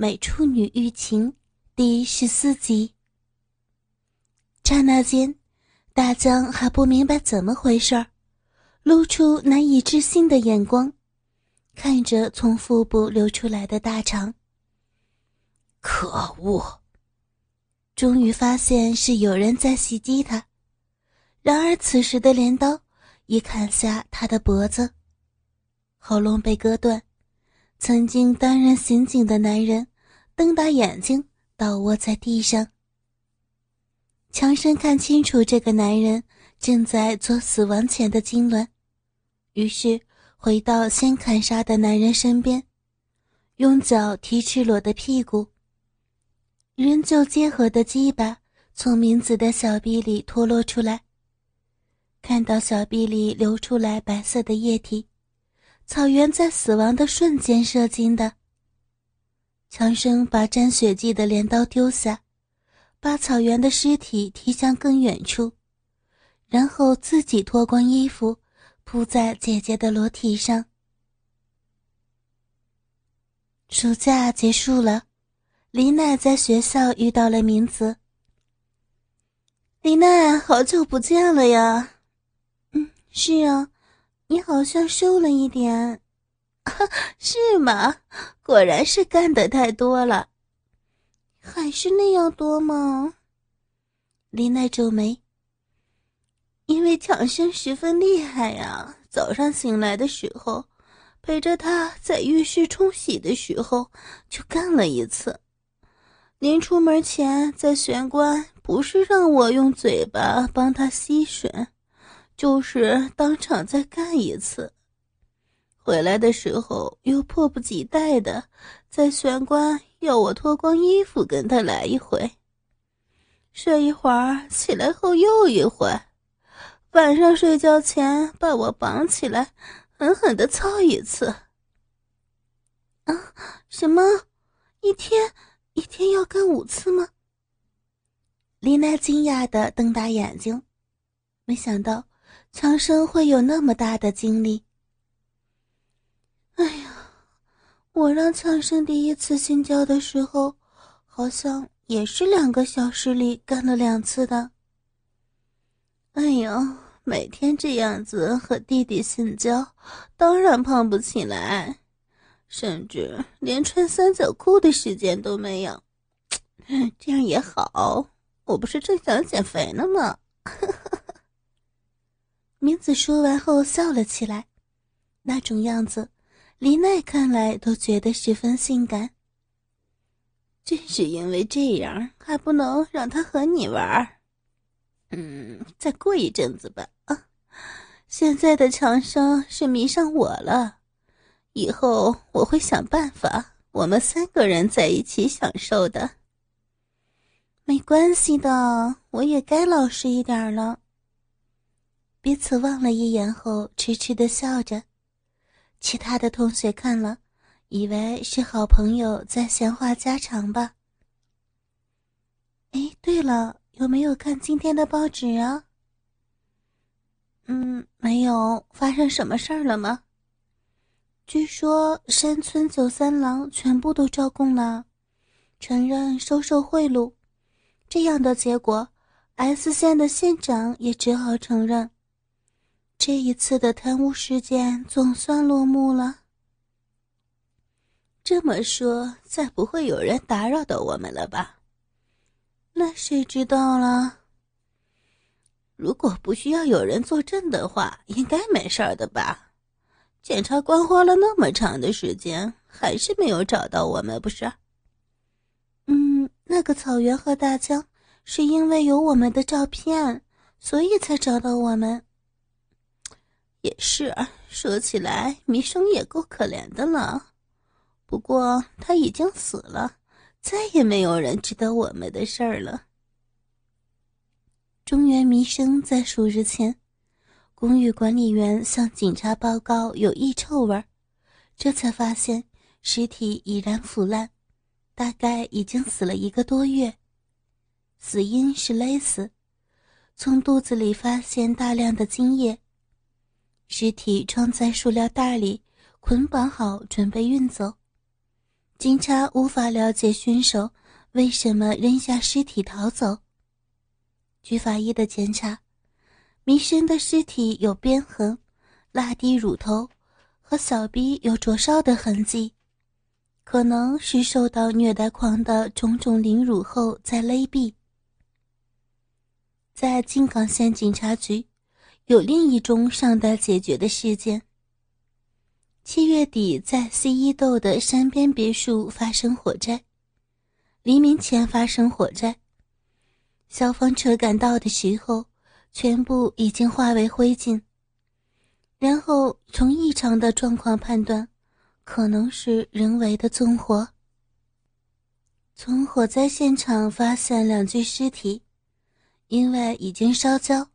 美处女欲情》第十四集。刹那间，大江还不明白怎么回事儿，露出难以置信的眼光，看着从腹部流出来的大肠。可恶！终于发现是有人在袭击他，然而此时的镰刀已砍下他的脖子，喉咙被割断。曾经担任刑警的男人瞪大眼睛，倒卧在地上。强生看清楚这个男人正在做死亡前的痉挛，于是回到先砍杀的男人身边，用脚踢赤裸的屁股。仍旧结合的鸡巴从明子的小臂里脱落出来，看到小臂里流出来白色的液体。草原在死亡的瞬间射精的。强生把沾血迹的镰刀丢下，把草原的尸体踢向更远处，然后自己脱光衣服，铺在姐姐的裸体上。暑假结束了，李奈在学校遇到了明子。李奈，好久不见了呀！嗯，是啊。你好像瘦了一点，是吗？果然是干的太多了，还是那样多吗？林奈皱眉。因为强生十分厉害呀，早上醒来的时候，陪着他在浴室冲洗的时候就干了一次。临出门前在玄关，不是让我用嘴巴帮他吸吮。就是当场再干一次，回来的时候又迫不及待的在玄关要我脱光衣服跟他来一回，睡一会儿起来后又一回，晚上睡觉前把我绑起来狠狠的操一次。啊，什么？一天一天要干五次吗？丽娜惊讶的瞪大眼睛，没想到。强生会有那么大的精力？哎呀，我让强生第一次性交的时候，好像也是两个小时里干了两次的。哎呀，每天这样子和弟弟性交，当然胖不起来，甚至连穿三角裤的时间都没有。这样也好，我不是正想减肥呢吗？明子说完后笑了起来，那种样子，李奈看来都觉得十分性感。正是因为这样，还不能让他和你玩嗯，再过一阵子吧。啊，现在的强生是迷上我了，以后我会想办法，我们三个人在一起享受的。没关系的，我也该老实一点了。彼此望了一眼后，痴痴的笑着。其他的同学看了，以为是好朋友在闲话家常吧。哎，对了，有没有看今天的报纸啊？嗯，没有。发生什么事儿了吗？据说山村九三郎全部都招供了，承认收受贿赂。这样的结果，S 县的县长也只好承认。这一次的贪污事件总算落幕了。这么说，再不会有人打扰到我们了吧？那谁知道了？如果不需要有人作证的话，应该没事的吧？检察官花了那么长的时间，还是没有找到我们，不是？嗯，那个草原和大江是因为有我们的照片，所以才找到我们。也是啊，说起来，弥生也够可怜的了。不过他已经死了，再也没有人知道我们的事儿了。中原弥生在数日前，公寓管理员向警察报告有异臭味，这才发现尸体已然腐烂，大概已经死了一个多月。死因是勒死，从肚子里发现大量的精液。尸体装在塑料袋里，捆绑好，准备运走。警察无法了解凶手为什么扔下尸体逃走。据法医的检查，弥生的尸体有鞭痕、拉低乳头和小臂有灼烧的痕迹，可能是受到虐待狂的种种凌辱后再勒毙。在靖港县警察局，有另一宗尚待解决的事件。七月底，在西伊豆的山边别墅发生火灾，黎明前发生火灾。消防车赶到的时候，全部已经化为灰烬。然后从异常的状况判断，可能是人为的纵火。从火灾现场发现两具尸体，因为已经烧焦，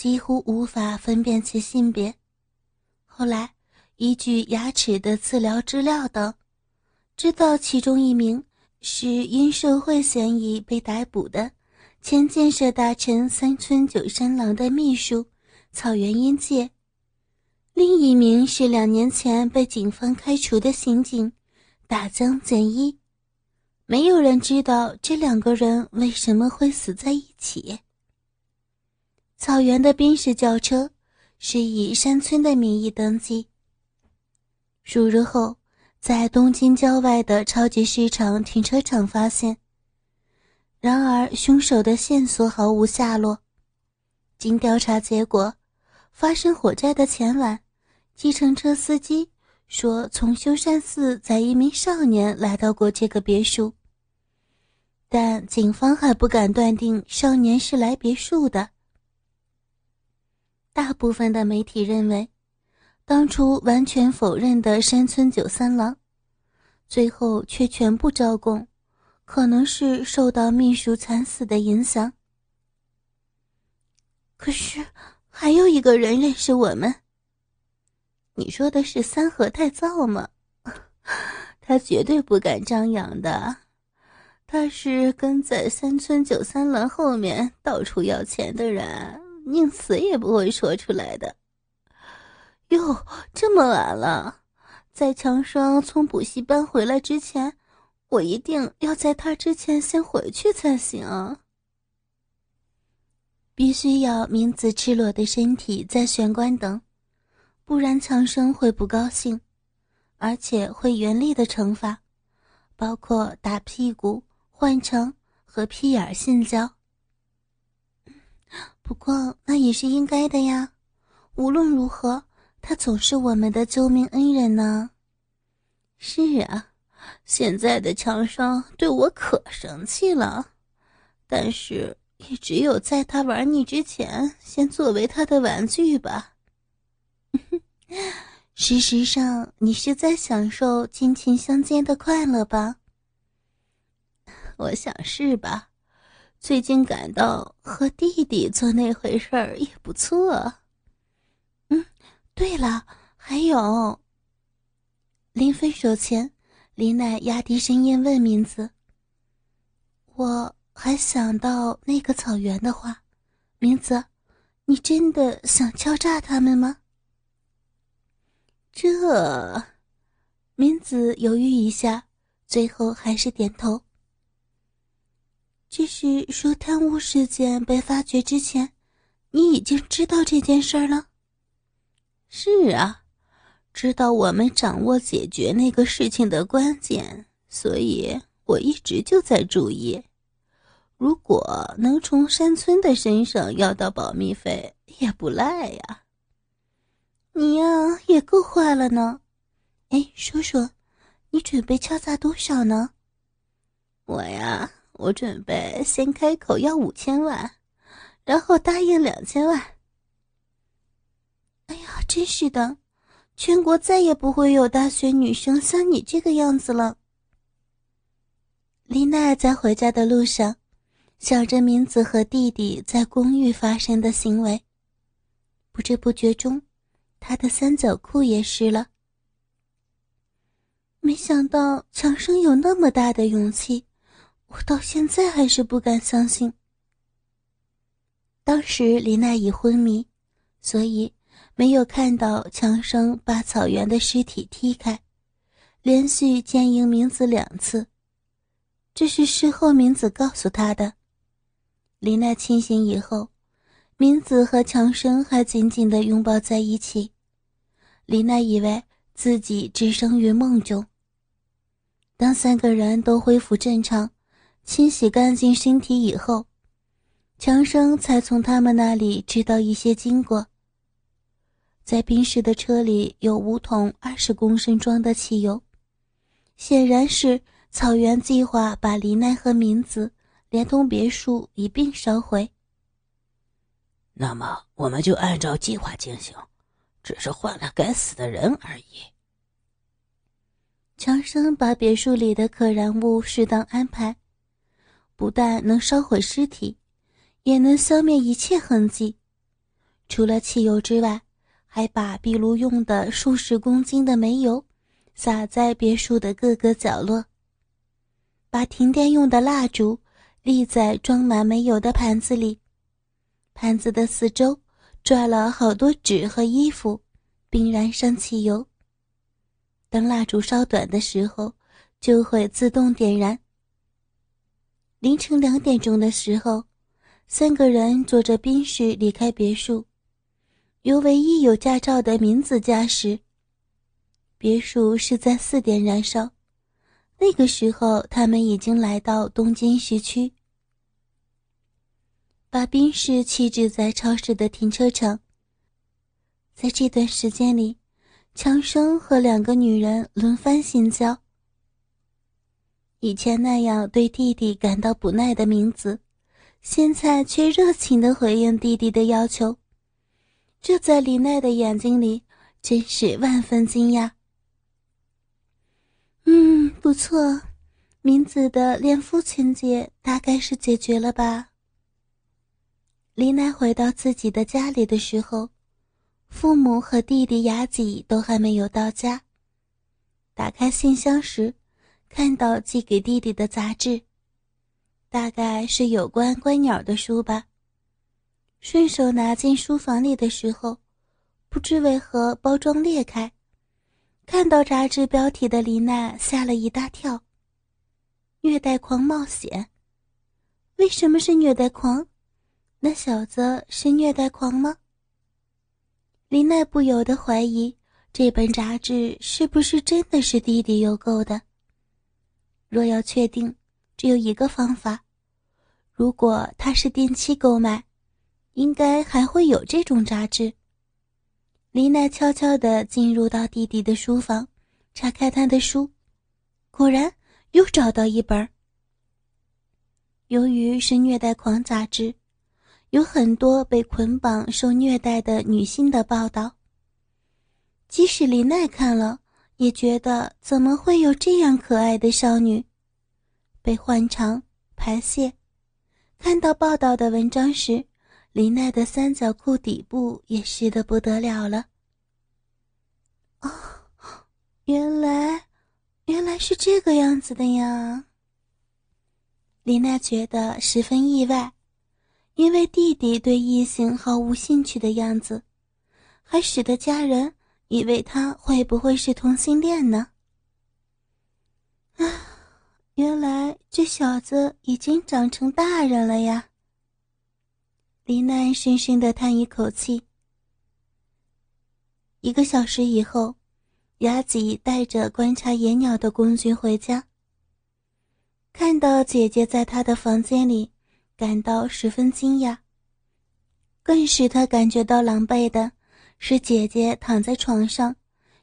几乎无法分辨其性别。后来依据牙齿的治疗资料等，知道其中一名是因受贿嫌疑被逮捕的。前建设大臣三村九山郎的秘书草原英介，另一名是两年前被警方开除的刑警大江简一。没有人知道这两个人为什么会死在一起。草原的宾士轿车是以山村的名义登记。数日后，在东京郊外的超级市场停车场发现。然而，凶手的线索毫无下落。经调查结果，发生火灾的前晚，计程车司机说从修善寺载一名少年来到过这个别墅。但警方还不敢断定少年是来别墅的。大部分的媒体认为，当初完全否认的山村九三郎，最后却全部招供。可能是受到秘书惨死的影响。可是还有一个人认识我们。你说的是三河太造吗？他绝对不敢张扬的。他是跟在三村九三郎后面到处要钱的人，宁死也不会说出来的。哟，这么晚了，在强生从补习班回来之前。我一定要在他之前先回去才行。必须要明子赤裸的身体在玄关等，不然强生会不高兴，而且会严厉的惩罚，包括打屁股、换乘和屁眼性交。不过那也是应该的呀，无论如何，他总是我们的救命恩人呢。是啊。现在的强生对我可生气了，但是也只有在他玩腻之前，先作为他的玩具吧。事实上，你是在享受亲情相见的快乐吧？我想是吧。最近感到和弟弟做那回事儿也不错。嗯，对了，还有，临分手前。林奈压低声音问名字：“我还想到那个草原的话，名字，你真的想敲诈他们吗？”这，明子犹豫一下，最后还是点头。就是说，贪污事件被发觉之前，你已经知道这件事了。是啊。知道我们掌握解决那个事情的关键，所以我一直就在注意。如果能从山村的身上要到保密费，也不赖呀。你呀，也够坏了呢。哎，说说，你准备敲诈多少呢？我呀，我准备先开口要五千万，然后答应两千万。哎呀，真是的。全国再也不会有大学女生像你这个样子了。丽娜在回家的路上，想着明子和弟弟在公寓发生的行为，不知不觉中，她的三角裤也湿了。没想到强生有那么大的勇气，我到现在还是不敢相信。当时李娜已昏迷，所以。没有看到强生把草原的尸体踢开，连续奸淫明子两次。这是事后明子告诉他的。李奈清醒以后，明子和强生还紧紧地拥抱在一起。李奈以为自己置身于梦中。当三个人都恢复正常，清洗干净身体以后，强生才从他们那里知道一些经过。在宾士的车里有五桶二十公升装的汽油，显然是草原计划把黎奈和明子连同别墅一并烧毁。那么我们就按照计划进行，只是换了该死的人而已。强生把别墅里的可燃物适当安排，不但能烧毁尸体，也能消灭一切痕迹。除了汽油之外，还把壁炉用的数十公斤的煤油撒在别墅的各个角落，把停电用的蜡烛立在装满煤油的盘子里，盘子的四周拽了好多纸和衣服，并燃上汽油。等蜡烛烧短的时候，就会自动点燃。凌晨两点钟的时候，三个人坐着宾士离开别墅。由唯一有驾照的明子驾驶。别墅是在四点燃烧，那个时候他们已经来到东京市区，把宾士弃置在超市的停车场。在这段时间里，强生和两个女人轮番性交。以前那样对弟弟感到不耐的明子，现在却热情地回应弟弟的要求。这在李奈的眼睛里真是万分惊讶。嗯，不错，明子的恋父情节大概是解决了吧。李奈回到自己的家里的时候，父母和弟弟雅己都还没有到家。打开信箱时，看到寄给弟弟的杂志，大概是有关观鸟的书吧。顺手拿进书房里的时候，不知为何包装裂开，看到杂志标题的林娜吓了一大跳。虐待狂冒险，为什么是虐待狂？那小子是虐待狂吗？林娜不由得怀疑这本杂志是不是真的是弟弟邮购的。若要确定，只有一个方法：如果他是定期购买。应该还会有这种杂志。李奈悄悄地进入到弟弟的书房，查开他的书，果然又找到一本。由于是虐待狂杂志，有很多被捆绑受虐待的女性的报道。即使李奈看了，也觉得怎么会有这样可爱的少女？被换肠、排泄。看到报道的文章时。林奈的三角裤底部也湿得不得了了。哦，原来，原来是这个样子的呀。林奈觉得十分意外，因为弟弟对异性毫无兴趣的样子，还使得家人以为他会不会是同性恋呢？啊，原来这小子已经长成大人了呀。林奈深深的叹一口气。一个小时以后，雅吉带着观察野鸟的工具回家，看到姐姐在他的房间里，感到十分惊讶。更使他感觉到狼狈的是，姐姐躺在床上，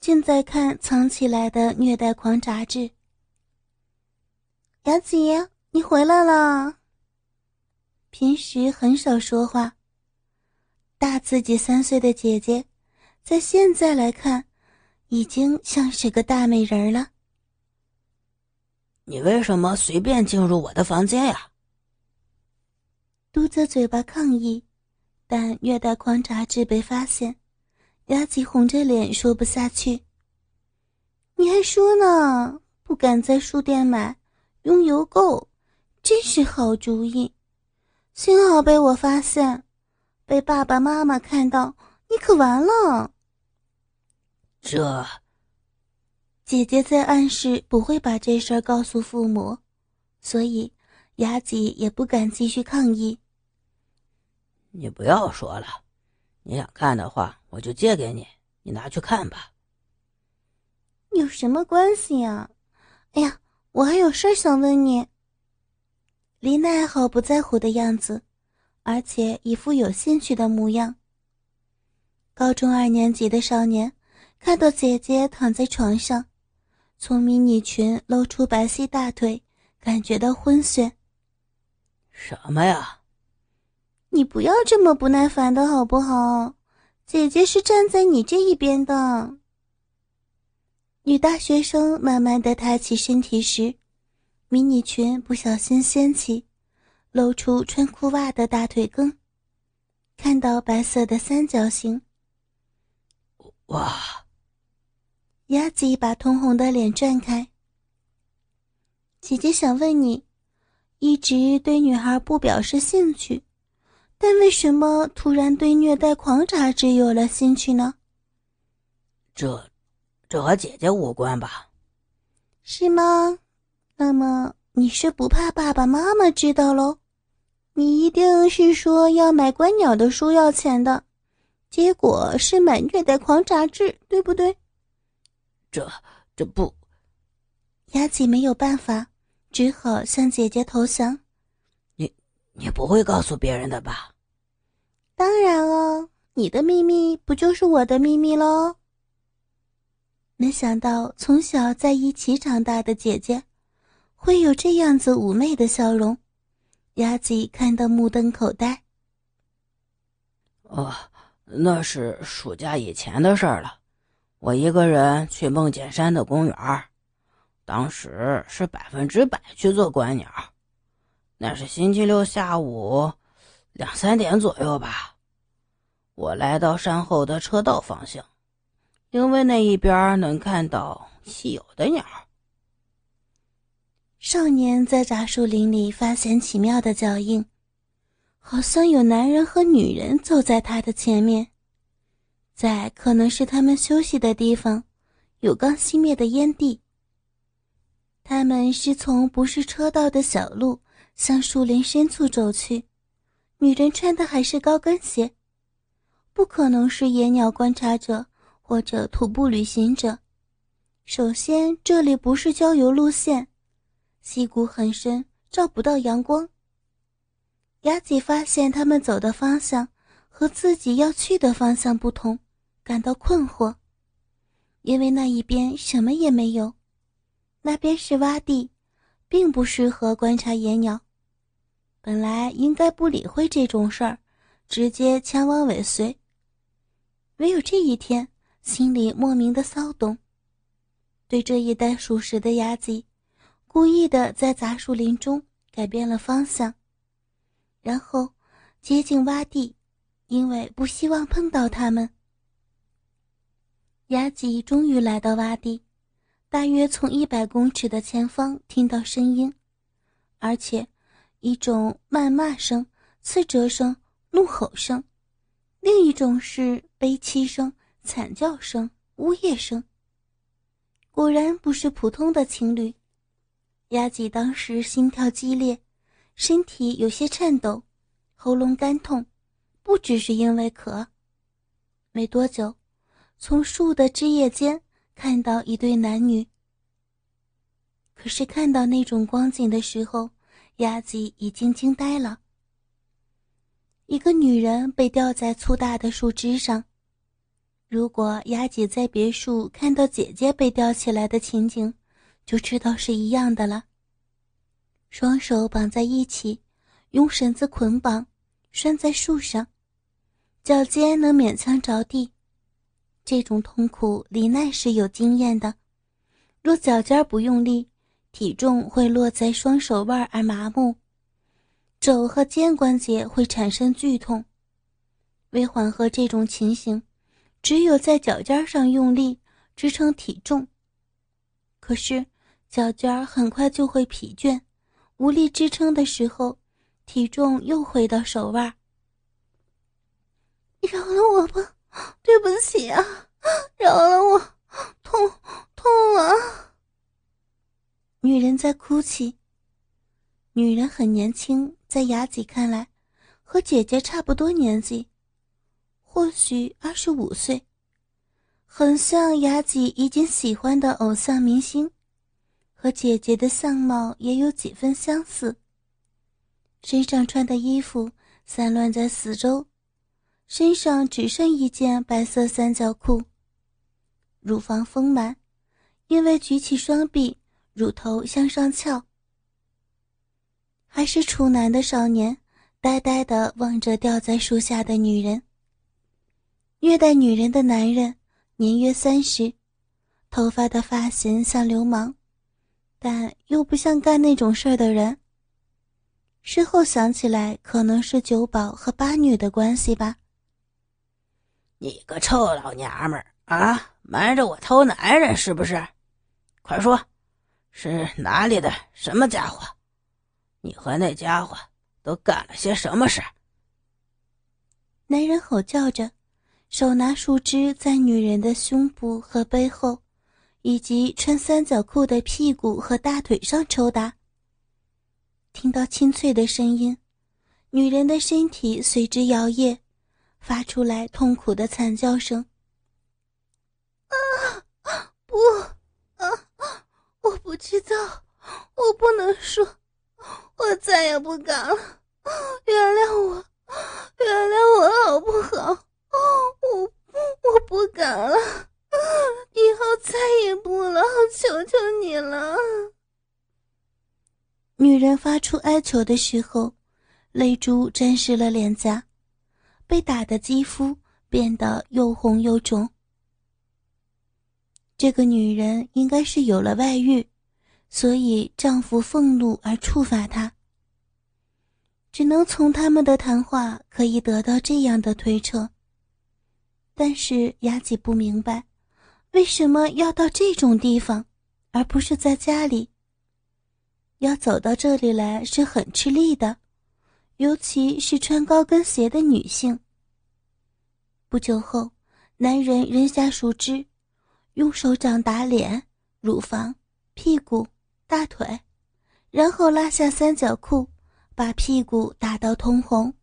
正在看藏起来的虐待狂杂志。雅吉，你回来了。平时很少说话，大自己三岁的姐姐，在现在来看，已经像是个大美人了。你为什么随便进入我的房间呀？嘟着嘴巴抗议，但虐待狂杂志被发现，雅吉红着脸说不下去。你还说呢？不敢在书店买，用邮购，真是好主意。幸好被我发现，被爸爸妈妈看到，你可完了。这，姐姐在暗示不会把这事儿告诉父母，所以雅吉也不敢继续抗议。你不要说了，你想看的话，我就借给你，你拿去看吧。有什么关系呀？哎呀，我还有事想问你。林奈毫不在乎的样子，而且一副有兴趣的模样。高中二年级的少年看到姐姐躺在床上。从迷你裙露出白皙大腿，感觉到昏眩。什么呀？你不要这么不耐烦的好不好？姐姐是站在你这一边的。女大学生慢慢的抬起身体时，迷你裙不小心掀起，露出穿裤袜的大腿根，看到白色的三角形。哇！雅吉把通红的脸转开。姐姐想问你，一直对女孩不表示兴趣，但为什么突然对虐待狂杂志有了兴趣呢？这，这和姐姐无关吧？是吗？那么你是不怕爸爸妈妈知道喽？你一定是说要买观鸟的书要钱的，结果是买虐待狂杂志，对不对？这这不，雅吉没有办法，只好向姐姐投降。你你不会告诉别人的吧？当然哦，你的秘密不就是我的秘密喽？没想到从小在一起长大的姐姐，会有这样子妩媚的笑容，鸭子看得目瞪口呆。哦，那是暑假以前的事儿了。我一个人去梦见山的公园当时是百分之百去做观鸟。那是星期六下午两三点左右吧。我来到山后的车道方向，因为那一边能看到稀有的鸟。少年在杂树林里发现奇妙的脚印，好像有男人和女人走在他的前面。在可能是他们休息的地方，有刚熄灭的烟蒂。他们是从不是车道的小路向树林深处走去，女人穿的还是高跟鞋，不可能是野鸟观察者或者徒步旅行者。首先，这里不是郊游路线，溪谷很深，照不到阳光。雅吉发现他们走的方向和自己要去的方向不同。感到困惑，因为那一边什么也没有，那边是洼地，并不适合观察野鸟。本来应该不理会这种事儿，直接前往尾随。唯有这一天，心里莫名的骚动。对这一带属实的雅吉，故意的在杂树林中改变了方向，然后接近洼地，因为不希望碰到他们。雅吉终于来到洼地，大约从一百公尺的前方听到声音，而且一种谩骂声、刺折声、怒吼声，另一种是悲凄声、惨叫声、呜咽声。果然不是普通的情侣。雅吉当时心跳激烈，身体有些颤抖，喉咙干痛，不只是因为渴。没多久。从树的枝叶间看到一对男女。可是看到那种光景的时候，鸭子已经惊呆了。一个女人被吊在粗大的树枝上，如果雅姐在别墅看到姐姐被吊起来的情景，就知道是一样的了。双手绑在一起，用绳子捆绑，拴在树上，脚尖能勉强着地。这种痛苦，李奈是有经验的。若脚尖不用力，体重会落在双手腕而麻木，肘和肩关节会产生剧痛。为缓和这种情形，只有在脚尖上用力支撑体重。可是脚尖很快就会疲倦，无力支撑的时候，体重又回到手腕。饶了我吧。对不起啊，饶了我，痛痛啊！女人在哭泣。女人很年轻，在雅吉看来，和姐姐差不多年纪，或许二十五岁，很像雅吉已经喜欢的偶像明星，和姐姐的相貌也有几分相似。身上穿的衣服散乱在四周，身上只剩一件白色三角裤。乳房丰满，因为举起双臂，乳头向上翘。还是处男的少年，呆呆地望着吊在树下的女人。虐待女人的男人年约三十，头发的发型像流氓，但又不像干那种事儿的人。事后想起来，可能是酒保和八女的关系吧。你个臭老娘们儿啊！瞒着我偷男人是不是？快说，是哪里的什么家伙？你和那家伙都干了些什么事？男人吼叫着，手拿树枝在女人的胸部和背后，以及穿三角裤的屁股和大腿上抽打。听到清脆的声音，女人的身体随之摇曳，发出来痛苦的惨叫声。啊！不，啊！我不知道，我不能说，我再也不敢了。原谅我，原谅我好不好？我，我不敢了，以后再也不了，求求你了。女人发出哀求的时候，泪珠沾湿了脸颊，被打的肌肤变得又红又肿。这个女人应该是有了外遇，所以丈夫愤怒而处罚她。只能从他们的谈话可以得到这样的推测。但是雅姐不明白，为什么要到这种地方，而不是在家里。要走到这里来是很吃力的，尤其是穿高跟鞋的女性。不久后，男人扔下树枝，用手掌打脸、乳房、屁股、大腿，然后拉下三角裤，把屁股打到通红。